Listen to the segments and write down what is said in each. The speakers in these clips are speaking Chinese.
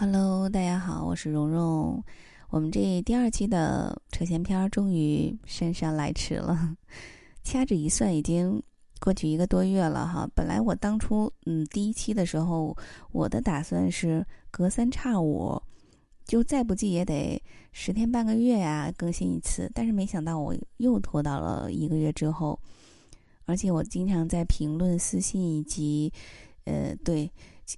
Hello，大家好，我是蓉蓉。我们这第二期的扯闲篇终于姗姗来迟了，掐指一算，已经过去一个多月了哈。本来我当初嗯第一期的时候，我的打算是隔三差五，就再不济也得十天半个月呀更新一次。但是没想到我又拖到了一个月之后，而且我经常在评论、私信以及呃对。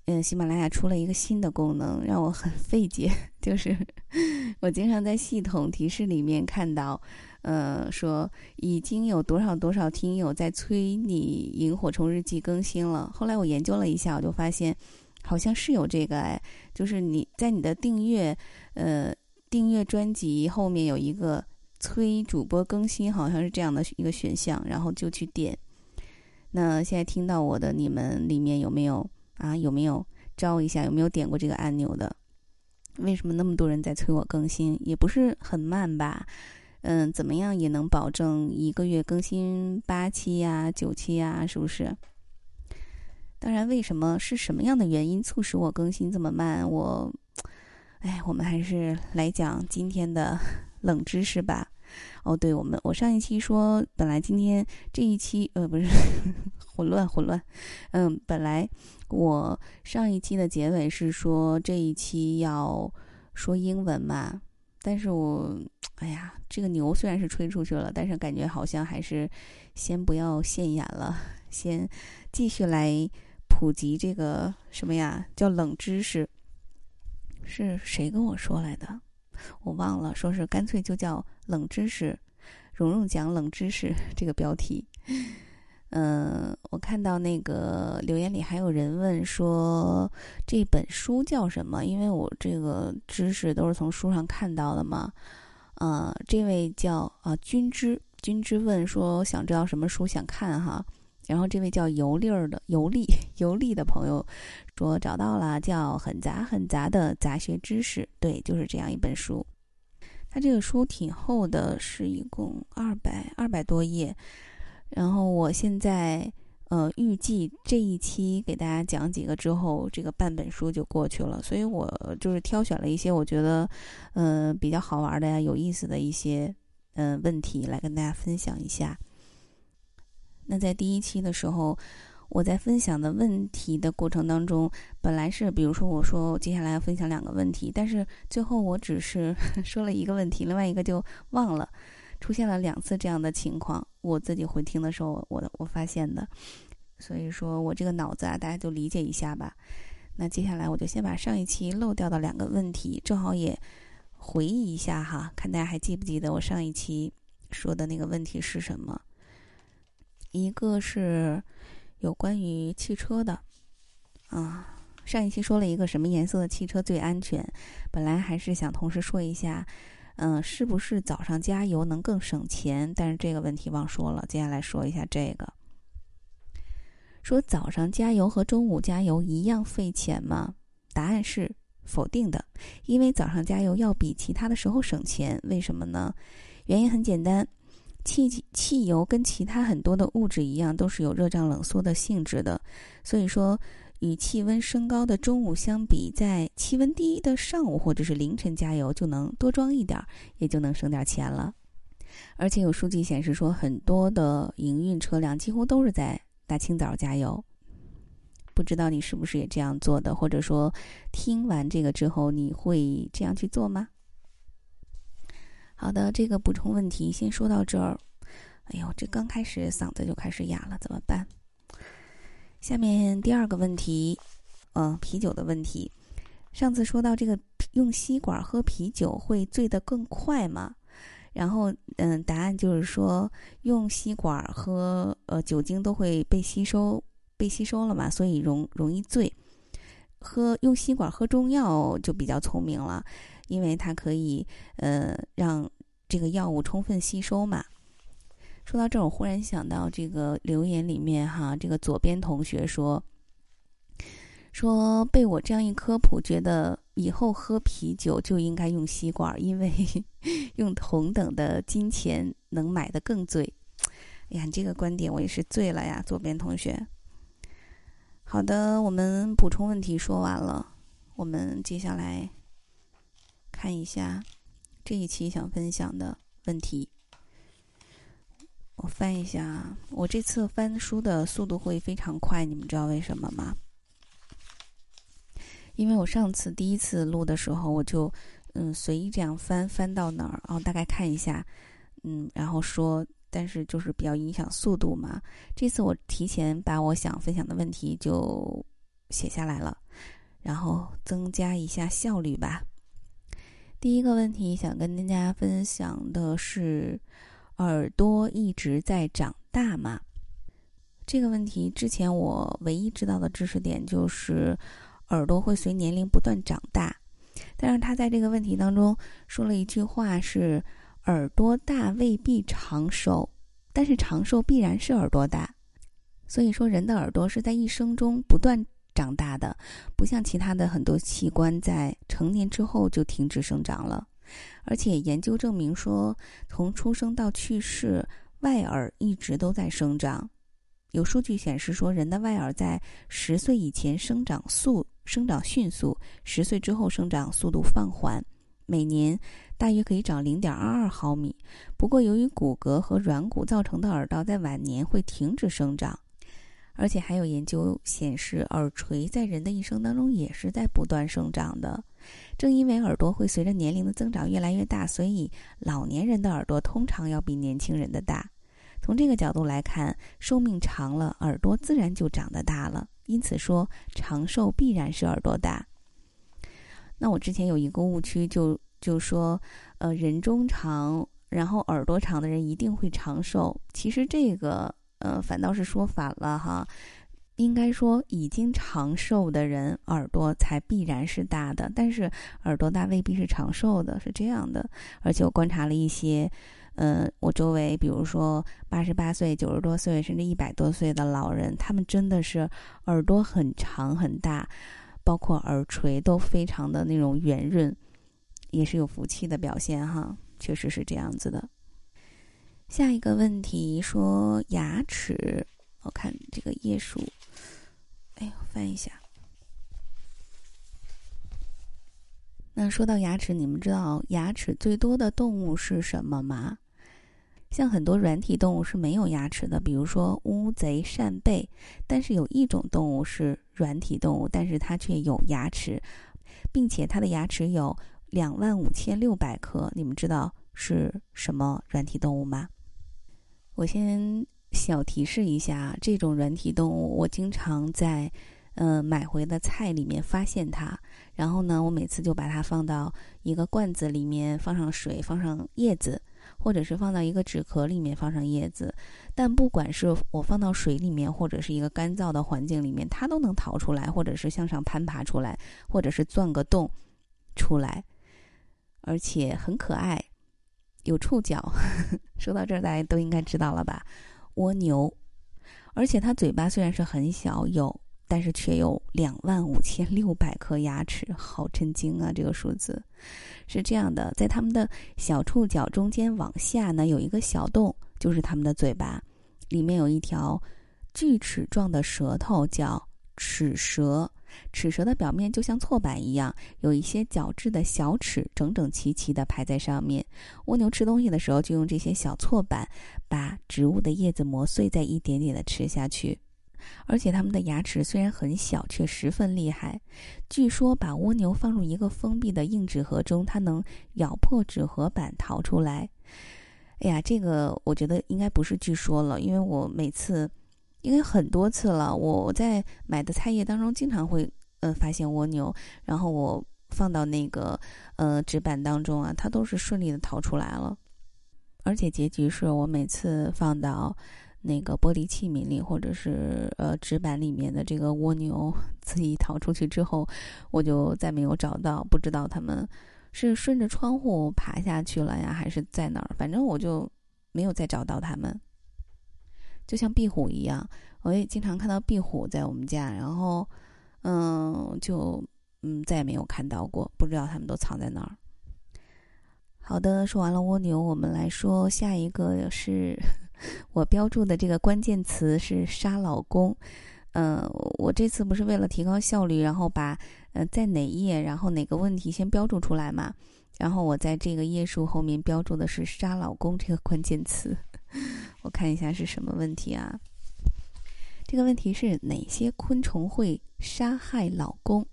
嗯，喜马拉雅出了一个新的功能，让我很 费解。就是 我经常在系统提示里面看到，呃，说已经有多少多少听友在催你《萤火虫日记》更新了。后来我研究了一下，我就发现好像是有这个哎，就是你在你的订阅，呃，订阅专辑后面有一个催主播更新，好像是这样的一个选项，然后就去点。那现在听到我的你们里面有没有？啊，有没有招一下？有没有点过这个按钮的？为什么那么多人在催我更新？也不是很慢吧？嗯，怎么样也能保证一个月更新八期呀、九期呀？是不是？当然，为什么是什么样的原因促使我更新这么慢？我，哎，我们还是来讲今天的 冷知识吧。哦，对，我们我上一期说，本来今天这一期呃不是 混乱混乱，嗯，本来我上一期的结尾是说这一期要说英文嘛，但是我哎呀，这个牛虽然是吹出去了，但是感觉好像还是先不要现眼了，先继续来普及这个什么呀，叫冷知识，是谁跟我说来的？我忘了，说是干脆就叫冷知识，蓉蓉讲冷知识这个标题。嗯，我看到那个留言里还有人问说这本书叫什么？因为我这个知识都是从书上看到的嘛。啊，这位叫啊君之君之问说想知道什么书想看哈。然后这位叫游历儿的游历游历的朋友说找到了，叫很杂很杂的杂学知识，对，就是这样一本书。它这个书挺厚的，是一共二百二百多页。然后我现在呃预计这一期给大家讲几个之后，这个半本书就过去了。所以我就是挑选了一些我觉得呃比较好玩的呀、有意思的一些嗯问题来跟大家分享一下。那在第一期的时候，我在分享的问题的过程当中，本来是比如说我说接下来要分享两个问题，但是最后我只是 说了一个问题，另外一个就忘了，出现了两次这样的情况。我自己回听的时候，我我发现的，所以说我这个脑子啊，大家就理解一下吧。那接下来我就先把上一期漏掉的两个问题，正好也回忆一下哈，看大家还记不记得我上一期说的那个问题是什么。一个是有关于汽车的，啊，上一期说了一个什么颜色的汽车最安全，本来还是想同时说一下，嗯，是不是早上加油能更省钱？但是这个问题忘说了，接下来说一下这个，说早上加油和中午加油一样费钱吗？答案是否定的，因为早上加油要比其他的时候省钱，为什么呢？原因很简单。汽汽油跟其他很多的物质一样，都是有热胀冷缩的性质的，所以说与气温升高的中午相比，在气温低的上午或者是凌晨加油就能多装一点，也就能省点钱了。而且有数据显示说，很多的营运车辆几乎都是在大清早加油。不知道你是不是也这样做的，或者说听完这个之后你会这样去做吗？好的，这个补充问题先说到这儿。哎呦，这刚开始嗓子就开始哑了，怎么办？下面第二个问题，嗯，啤酒的问题。上次说到这个用吸管喝啤酒会醉得更快吗？然后，嗯，答案就是说，用吸管喝，呃，酒精都会被吸收，被吸收了嘛，所以容容易醉。喝用吸管喝中药就比较聪明了。因为它可以，呃，让这个药物充分吸收嘛。说到这儿，我忽然想到这个留言里面哈，这个左边同学说，说被我这样一科普，觉得以后喝啤酒就应该用吸管，因为 用同等的金钱能买的更醉。哎呀，你这个观点我也是醉了呀，左边同学。好的，我们补充问题说完了。我们接下来看一下这一期想分享的问题。我翻一下，我这次翻书的速度会非常快，你们知道为什么吗？因为我上次第一次录的时候，我就嗯随意这样翻翻到哪儿，然后大概看一下，嗯，然后说，但是就是比较影响速度嘛。这次我提前把我想分享的问题就写下来了，然后增加一下效率吧。第一个问题想跟大家分享的是，耳朵一直在长大吗？这个问题之前我唯一知道的知识点就是。耳朵会随年龄不断长大，但是他在这个问题当中说了一句话是：耳朵大未必长寿，但是长寿必然是耳朵大。所以说，人的耳朵是在一生中不断长大的，不像其他的很多器官在成年之后就停止生长了。而且研究证明说，从出生到去世，外耳一直都在生长。有数据显示说，人的外耳在十岁以前生长速生长迅速，十岁之后生长速度放缓，每年大约可以长零点二二毫米。不过，由于骨骼和软骨造成的耳道在晚年会停止生长，而且还有研究显示，耳垂在人的一生当中也是在不断生长的。正因为耳朵会随着年龄的增长越来越大，所以老年人的耳朵通常要比年轻人的大。从这个角度来看，寿命长了，耳朵自然就长得大了。因此说，长寿必然是耳朵大。那我之前有一个误区，就就说，呃，人中长，然后耳朵长的人一定会长寿。其实这个，呃，反倒是说反了哈。应该说，已经长寿的人耳朵才必然是大的，但是耳朵大未必是长寿的，是这样的。而且我观察了一些。嗯，我周围，比如说八十八岁、九十多岁，甚至一百多岁的老人，他们真的是耳朵很长很大，包括耳垂都非常的那种圆润，也是有福气的表现哈，确实是这样子的。下一个问题说牙齿，我看这个页数，哎呦，翻一下。那说到牙齿，你们知道牙齿最多的动物是什么吗？像很多软体动物是没有牙齿的，比如说乌贼、扇贝。但是有一种动物是软体动物，但是它却有牙齿，并且它的牙齿有两万五千六百颗。你们知道是什么软体动物吗？我先小提示一下，这种软体动物我经常在嗯买回的菜里面发现它，然后呢，我每次就把它放到一个罐子里面，放上水，放上叶子。或者是放到一个纸壳里面放上叶子，但不管是我放到水里面，或者是一个干燥的环境里面，它都能逃出来，或者是向上攀爬出来，或者是钻个洞出来，而且很可爱，有触角。说到这儿，大家都应该知道了吧？蜗牛，而且它嘴巴虽然是很小，有。但是却有两万五千六百颗牙齿，好震惊啊！这个数字是这样的，在它们的小触角中间往下呢，有一个小洞，就是它们的嘴巴，里面有一条锯齿状的舌头，叫齿舌。齿舌的表面就像错板一样，有一些角质的小齿，整整齐齐地排在上面。蜗牛吃东西的时候，就用这些小错板把植物的叶子磨碎，再一点点地吃下去。而且它们的牙齿虽然很小，却十分厉害。据说把蜗牛放入一个封闭的硬纸盒中，它能咬破纸盒板逃出来。哎呀，这个我觉得应该不是据说了，因为我每次，应该很多次了，我在买的菜叶当中经常会呃发现蜗牛，然后我放到那个呃纸板当中啊，它都是顺利的逃出来了。而且结局是我每次放到。那个玻璃器皿里，或者是呃纸板里面的这个蜗牛 自己逃出去之后，我就再没有找到，不知道他们是顺着窗户爬下去了呀，还是在哪儿？反正我就没有再找到他们。就像壁虎一样，我也经常看到壁虎在我们家，然后嗯，就嗯再也没有看到过，不知道他们都藏在哪儿。好的，说完了蜗牛，我们来说下一个是。我标注的这个关键词是“杀老公”，嗯，我这次不是为了提高效率，然后把呃，在哪页，然后哪个问题先标注出来嘛。然后我在这个页数后面标注的是“杀老公”这个关键词。我看一下是什么问题啊？这个问题是哪些昆虫会杀害老公？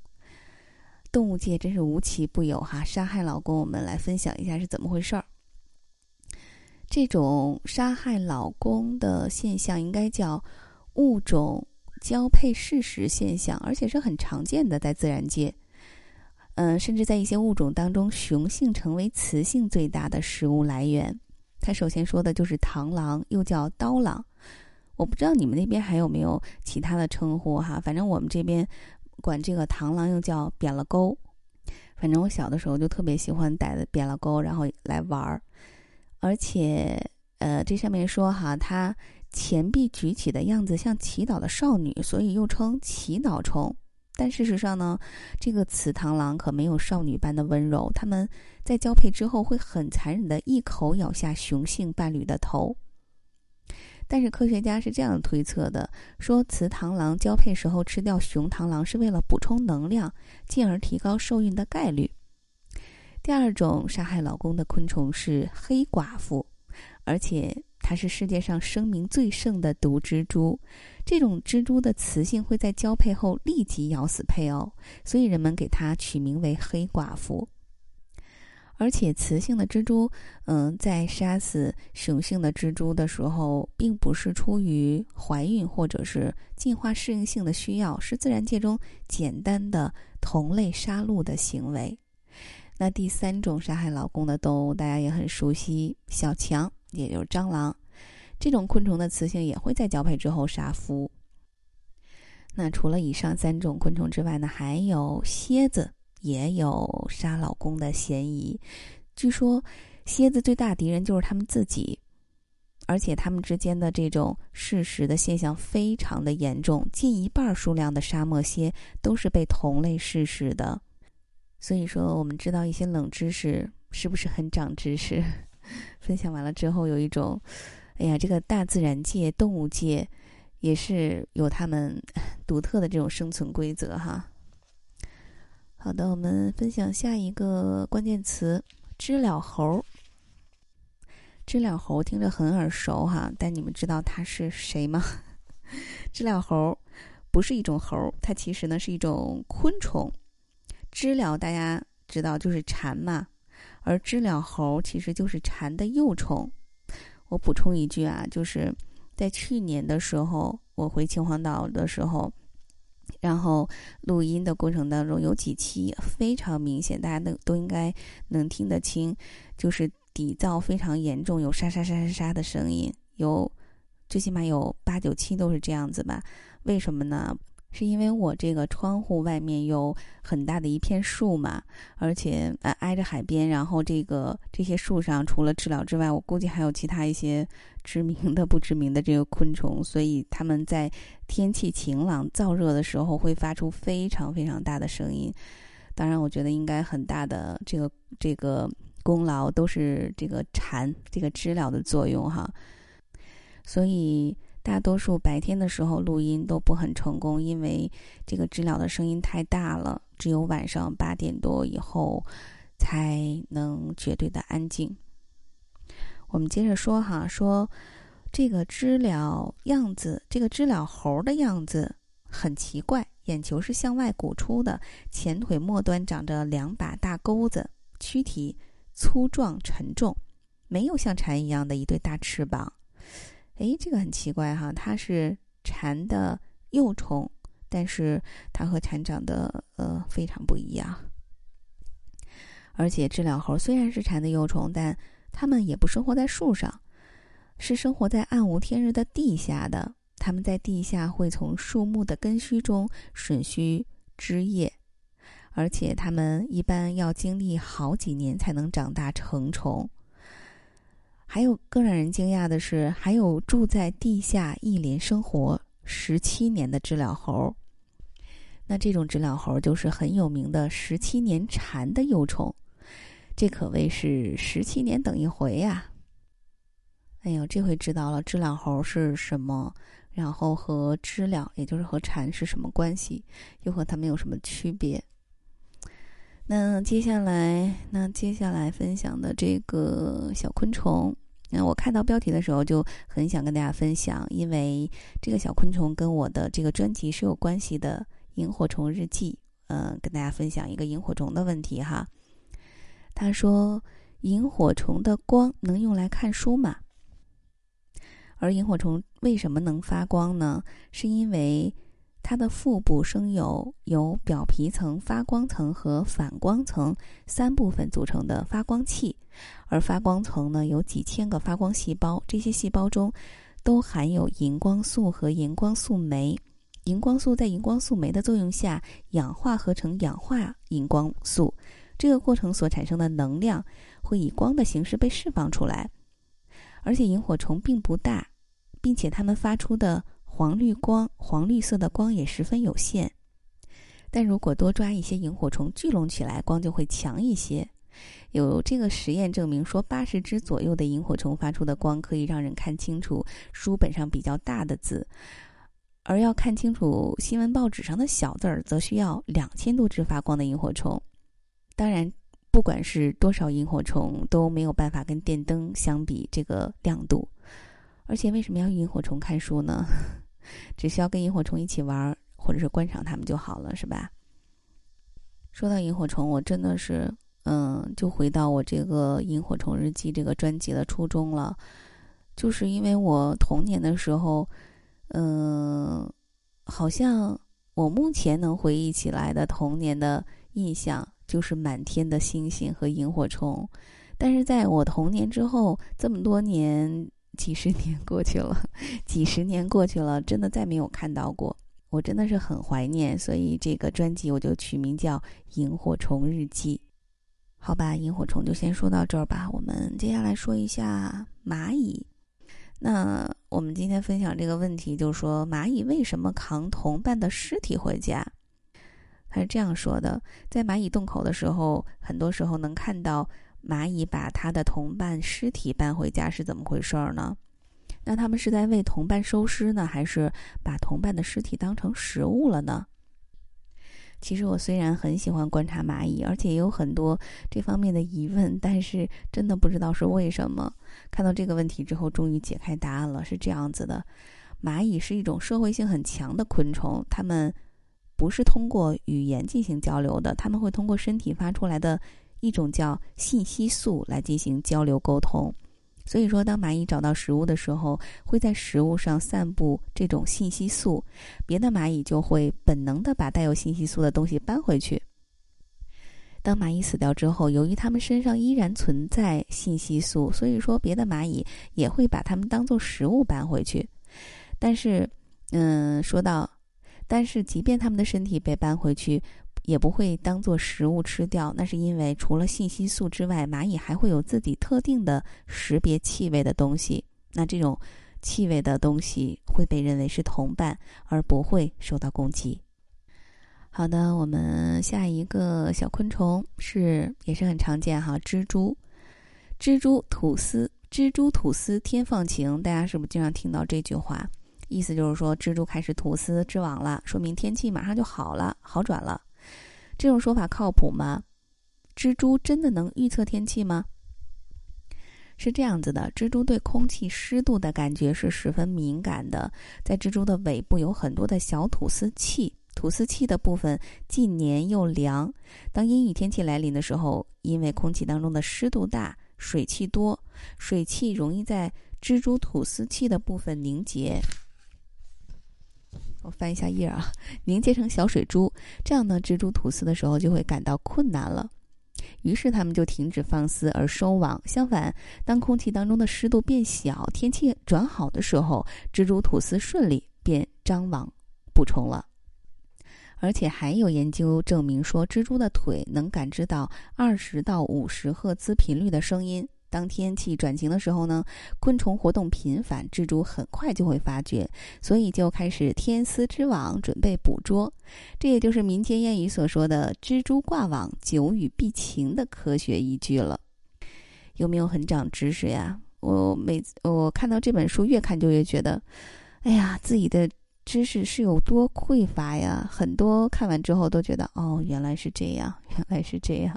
动物界真是无奇不有哈！杀害老公，我们来分享一下是怎么回事儿。这种杀害老公的现象应该叫物种交配事实现象，而且是很常见的，在自然界。嗯，甚至在一些物种当中，雄性成为雌性最大的食物来源。它首先说的就是螳螂，又叫刀螂。我不知道你们那边还有没有其他的称呼哈，反正我们这边管这个螳螂又叫扁了钩。反正我小的时候就特别喜欢逮的扁了钩，然后来玩儿。而且，呃，这上面说哈，它前臂举起的样子像祈祷的少女，所以又称祈祷虫。但事实上呢，这个雌螳螂可没有少女般的温柔，它们在交配之后会很残忍的一口咬下雄性伴侣的头。但是科学家是这样推测的：说雌螳螂交配时候吃掉雄螳螂是为了补充能量，进而提高受孕的概率。第二种杀害老公的昆虫是黑寡妇，而且它是世界上声名最盛的毒蜘蛛。这种蜘蛛的雌性会在交配后立即咬死配偶，所以人们给它取名为黑寡妇。而且雌性的蜘蛛，嗯，在杀死雄性的蜘蛛的时候，并不是出于怀孕或者是进化适应性的需要，是自然界中简单的同类杀戮的行为。那第三种杀害老公的动物，大家也很熟悉，小强，也就是蟑螂。这种昆虫的雌性也会在交配之后杀夫。那除了以上三种昆虫之外呢，还有蝎子也有杀老公的嫌疑。据说蝎子最大敌人就是他们自己，而且他们之间的这种事实的现象非常的严重，近一半数量的沙漠蝎都是被同类噬食的。所以说，我们知道一些冷知识，是不是很长知识？分享完了之后，有一种。哎呀，这个大自然界、动物界也是有他们 独特的这种生存规则哈。好的，我们分享下一个关键词“知了猴”。知了猴听着很耳熟哈，但你们知道它是谁吗？知了猴不是一种猴，它其实呢是一种昆虫。知了大家知道就是蝉嘛，而知了猴其实就是蝉的幼虫。我补充一句啊，就是在去年的时候，我回秦皇岛的时候，然后录音的过程当中，有几期非常明显，大家都都应该能听得清，就是底噪非常严重，有沙沙沙沙沙的声音，有最起码有八九期都是这样子吧？为什么呢？是因为我这个窗户外面有很大的一片树嘛，而且呃挨着海边，然后这个这些树上除了知了之外，我估计还有其他一些知名的、不知名的这个昆虫，所以它们在天气晴朗、燥热的时候会发出非常非常大的声音。当然，我觉得应该很大的这个这个功劳都是这个蝉、这个知了的作用哈，所以。大多数白天的时候录音都不很成功，因为这个知了的声音太大了，只有晚上八点多以后才能绝对的安静。我们接着说哈，说这个知了样子，这个知了猴的样子很奇怪，眼球是向外鼓出的，前腿末端长着两把大钩子，躯体粗壮沉重，没有像蝉一样的一对大翅膀。哎，这个很奇怪哈，它是蝉的幼虫，但是它和蝉长得呃非常不一样。而且知了猴虽然是蝉的幼虫，但它们也不生活在树上，是生活在暗无天日的地下的。它们在地下会从树木的根须中吮吸枝叶，而且它们一般要经历好几年才能长大成虫。还有更让人惊讶的是，还有住在地下一连生活十七年的知了猴。那这种知了猴就是很有名的十七年蝉的幼虫，这可谓是十七年等一回呀！哎呦，这回知道了知了猴是什么，然后和知了，也就是和蝉是什么关系，又和它们有什么区别？那接下来，那接下来分享的这个小昆虫，那我看到标题的时候就很想跟大家分享，因为这个小昆虫跟我的这个专辑是有关系的，《萤火虫日记》。嗯，跟大家分享一个萤火虫的问题哈。他说：“萤火虫的光能用来看书吗？”而萤火虫为什么能发光呢？是因为它的腹部生有由表皮层、发光层和反光层三部分组成的发光器，而发光层呢有几千个发光细胞，这些细胞中都含有荧光素和荧光素酶。荧光素在荧光素酶的作用下氧化合成氧化荧光素，这个过程所产生的能量会以光的形式被释放出来。而且萤火虫并不大，并且它们发出的黄绿光、黄绿色的光也十分有限。但如果多抓一些萤火虫聚拢起来，光就会强一些。有这个实验证明说，八十只左右的萤火虫发出的光可以让人看清楚书本上比较大的字。而要看清楚新闻报纸上的小字儿，则需要两千多只发光的萤火虫。当然，不管是多少萤火虫，都没有办法跟电灯相比这个亮度。而且，为什么要萤火虫看书呢？只需要跟萤火虫一起玩，或者是观赏它们就好了，是吧？说到萤火虫，我真的是，嗯，就回到我这个《萤火虫日记》这个专辑的初衷了，就是因为我童年的时候。嗯，好像我目前能回忆起来的童年的印象就是满天的星星和萤火虫，但是在我童年之后，这么多年、几十年过去了，几十年过去了，真的再没有看到过，我真的是很怀念，所以这个专辑我就取名叫《萤火虫日记》。好吧，萤火虫就先说到这儿吧，我们接下来说一下蚂蚁。那我们今天分享这个问题，就是说蚂蚁为什么扛同伴的尸体回家？他是这样说的：在蚂蚁洞口的时候，很多时候能看到蚂蚁把它的同伴尸体搬回家，是怎么回事儿呢？那他们是在为同伴收尸呢，还是把同伴的尸体当成食物了呢？其实我虽然很喜欢观察蚂蚁，而且也有很多这方面的疑问，但是真的不知道是为什么。看到这个问题之后，终于解开答案了。是这样子的：蚂蚁是一种社会性很强的昆虫，它们不是通过语言进行交流的，它们会通过身体发出来的一种叫信息素来进行交流沟通。所以说，当蚂蚁找到食物的时候，会在食物上散布这种信息素，别的蚂蚁就会本能的把带有信息素的东西搬回去。当蚂蚁死掉之后，由于它们身上依然存在信息素，所以说别的蚂蚁也会把它们当做食物搬回去。但是，嗯，说到，但是即便它们的身体被搬回去。也不会当做食物吃掉，那是因为除了信息素之外，蚂蚁还会有自己特定的识别气味的东西。那这种气味的东西会被认为是同伴，而不会受到攻击。好的，我们下一个小昆虫是也是很常见哈，蜘蛛。蜘蛛吐丝，蜘蛛吐丝天放晴，大家是不是经常听到这句话？意思就是说蜘蛛开始吐丝织网了，说明天气马上就好了，好转了。这种说法靠谱吗？蜘蛛真的能预测天气吗？是这样子的，蜘蛛对空气湿度的感觉是十分敏感的。在蜘蛛的尾部有很多的小吐丝器，吐丝器的部分既黏又凉。当阴雨天气来临的时候，因为空气当中的湿度大、水汽多，水汽容易在蜘蛛吐丝器的部分凝结。我翻一下页啊，凝结成小水珠，这样呢，蜘蛛吐丝的时候就会感到困难了，于是它们就停止放丝而收网。相反，当空气当中的湿度变小，天气转好的时候，蜘蛛吐丝顺利，便张网捕虫了。而且还有研究证明说，蜘蛛的腿能感知到二十到五十赫兹频率的声音。当天气转晴的时候呢，昆虫活动频繁，蜘蛛很快就会发觉，所以就开始天丝织网，准备捕捉。这也就是民间谚语所说的“蜘蛛挂网，久雨必晴”的科学依据了。有没有很长知识呀？我每次我看到这本书，越看就越觉得，哎呀，自己的知识是有多匮乏呀！很多看完之后都觉得，哦，原来是这样，原来是这样。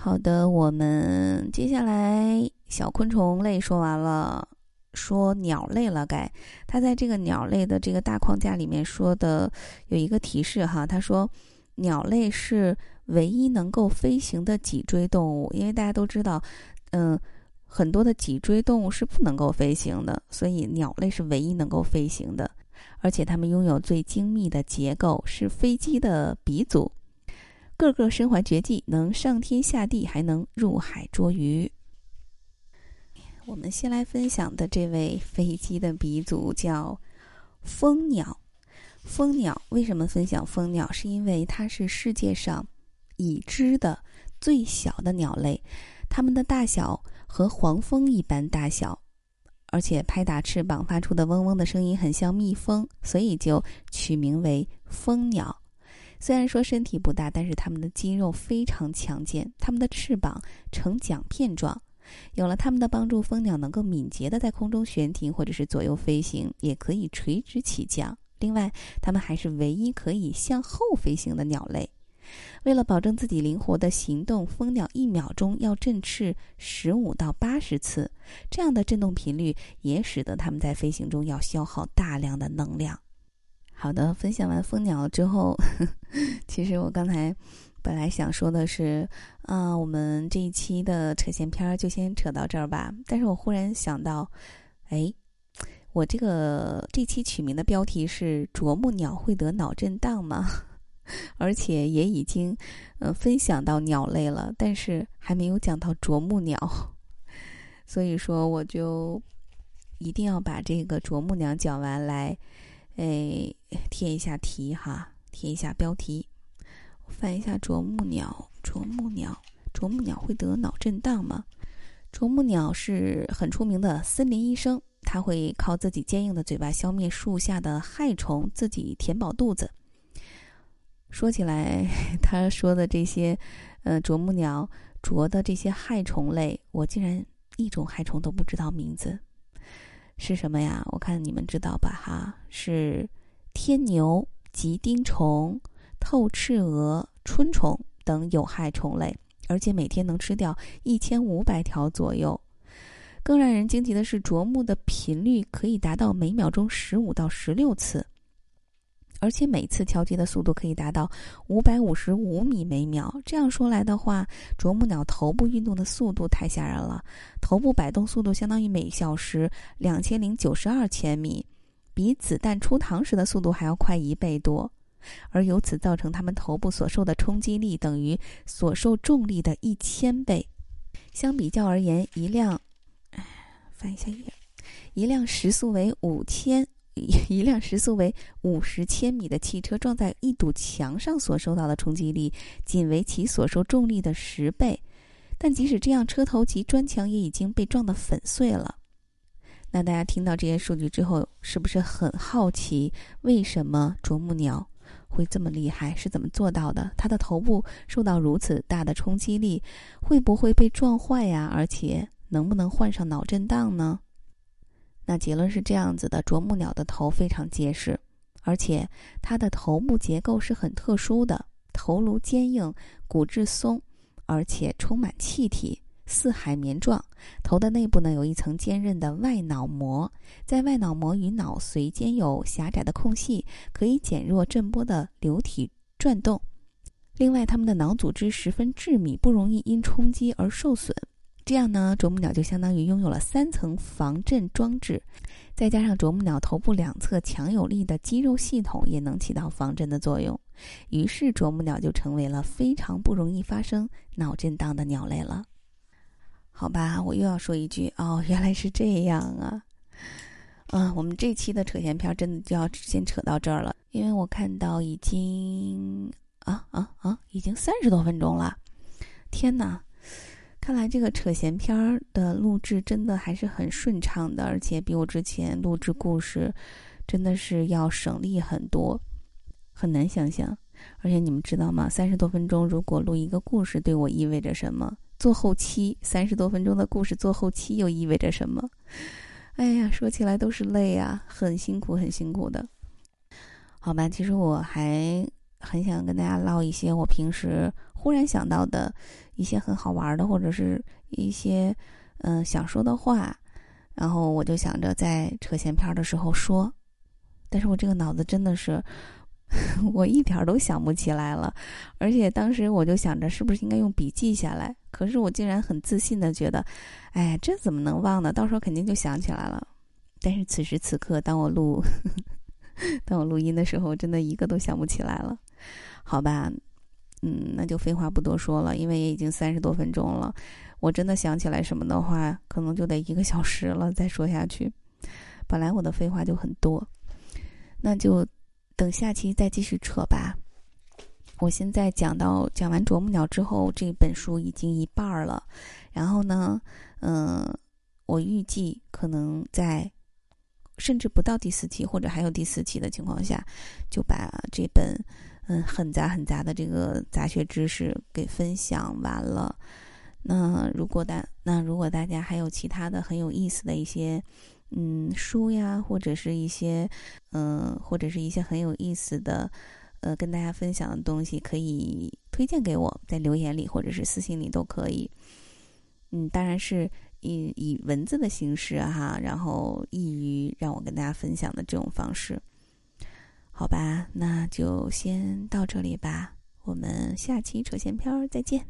好的，我们接下来小昆虫类说完了，说鸟类了。该他在这个鸟类的这个大框架里面说的有一个提示哈，他说鸟类是唯一能够飞行的脊椎动物，因为大家都知道，嗯，很多的脊椎动物是不能够飞行的，所以鸟类是唯一能够飞行的，而且它们拥有最精密的结构，是飞机的鼻祖。个个身怀绝技，能上天下地，还能入海捉鱼。我们先来分享的这位飞机的鼻祖叫蜂鸟。蜂鸟为什么分享蜂鸟？是因为它是世界上已知的最小的鸟类，它们的大小和黄蜂一般大小，而且拍打翅膀发出的嗡嗡的声音很像蜜蜂，所以就取名为蜂鸟。虽然说身体不大，但是它们的肌肉非常强健，它们的翅膀呈桨片状。有了它们的帮助，蜂鸟能够敏捷地在空中悬停，或者是左右飞行，也可以垂直起降。另外，它们还是唯一可以向后飞行的鸟类。为了保证自己灵活的行动，蜂鸟一秒钟要振翅十五到八十次，这样的振动频率也使得它们在飞行中要消耗大量的能量。好的，分享完蜂鸟之后，其实我刚才本来想说的是，啊，我们这一期的扯闲篇儿就先扯到这儿吧。但是我忽然想到，哎，我这个这期取名的标题是“啄木鸟会得脑震荡吗？” 而且也已经嗯分享到鸟类了，但是还没有讲到啄木鸟，所以说我就一定要把这个啄木鸟讲完来。哎，贴一下题哈，贴一下标题。翻一下啄木鸟，啄木鸟，啄木鸟会得脑震荡吗？啄木鸟是很出名的森林医生，它会靠自己坚硬的嘴巴消灭树下的害虫，自己填饱肚子。说起来，他说的这些，呃，啄木鸟啄的这些害虫类，我竟然一种害虫都不知道名字。是什么呀？我看你们知道吧？哈，是天牛、吉丁虫、透翅蛾、春虫等有害虫类，而且每天能吃掉一千五百条左右。更让人惊奇的是，啄木的频率可以达到每秒钟十五到十六次。而且每次调节的速度可以达到五百五十五米每秒。这样说来的话，啄木鸟头部运动的速度太吓人了，头部摆动速度相当于每小时两千零九十二千米，比子弹出膛时的速度还要快一倍多，而由此造成它们头部所受的冲击力等于所受重力的一千倍。相比较而言，一辆，翻一下页，一辆时速为五千。一辆 时速为五十千米的汽车撞在一堵墙上所受到的冲击力，仅为其所受重力的十倍。但即使这样，车头及砖墙也已经被撞得粉碎了。那大家听到这些数据之后，是不是很好奇，为什么啄木鸟会这么厉害？是怎么做到的？它的头部受到如此大的冲击力，会不会被撞坏呀？而且能不能患上脑震荡呢？那结论是这样子的：啄木鸟的头非常结实，而且它的头部结构是很特殊的，头颅坚硬，骨质松，而且充满气体，似海绵状。头的内部呢有一层坚韧的外脑膜，在外脑膜与脑髓间有狭窄的空隙，可以减弱震波的流体转动。另外，它们的脑组织十分致密，不容易因冲击而受损。这样呢，啄木鸟就相当于拥有了三层防震装置，再加上啄木鸟头部两侧强有力的肌肉系统，也能起到防震的作用。于是，啄木鸟就成为了非常不容易发生脑震荡的鸟类了。好吧，我又要说一句哦，原来是这样啊！嗯，我们这期的扯闲篇真的就要先扯到这儿了，因为我看到已经啊啊啊，已经三十多分钟了，天哪！看来这个扯闲篇儿的录制真的还是很顺畅的，而且比我之前录制故事真的是要省力很多，很难想象。而且你们知道吗？三十多分钟如果录一个故事，对我意味着什么？做后期三十多分钟的故事做后期又意味着什么？哎呀，说起来都是累啊，很辛苦，很辛苦的。好吧，其实我还很想跟大家唠一些我平时忽然想到的一些很好玩的，或者是一些嗯想说的话，然后我就想着在扯闲篇的时候说，但是我这个脑子真的是。我一点都想不起来了，而且当时我就想着是不是应该用笔记下来，可是我竟然很自信的觉得，哎，这怎么能忘呢？到时候肯定就想起来了。但是此时此刻，当我录，当我录音的时候，真的一个都想不起来了。好吧，嗯，那就废话不多说了，因为也已经三十多分钟了。我真的想起来什么的话，可能就得一个小时了再说下去。本来我的废话就很多，那就。等下期再继续扯吧。我现在讲到讲完啄木鸟之后，这本书已经一半了。然后呢，嗯，我预计可能在甚至不到第四期或者还有第四期的情况下，就把这本嗯很杂很杂的这个杂学知识给分享完了。那如果大那如果大家还有其他的很有意思的一些。嗯，书呀，或者是一些，嗯，或者是一些很有意思的，呃，跟大家分享的东西，可以推荐给我，在留言里或者是私信里都可以。嗯，当然是以以文字的形式哈，然后易于让我跟大家分享的这种方式，好吧？那就先到这里吧，我们下期扯闲篇儿再见。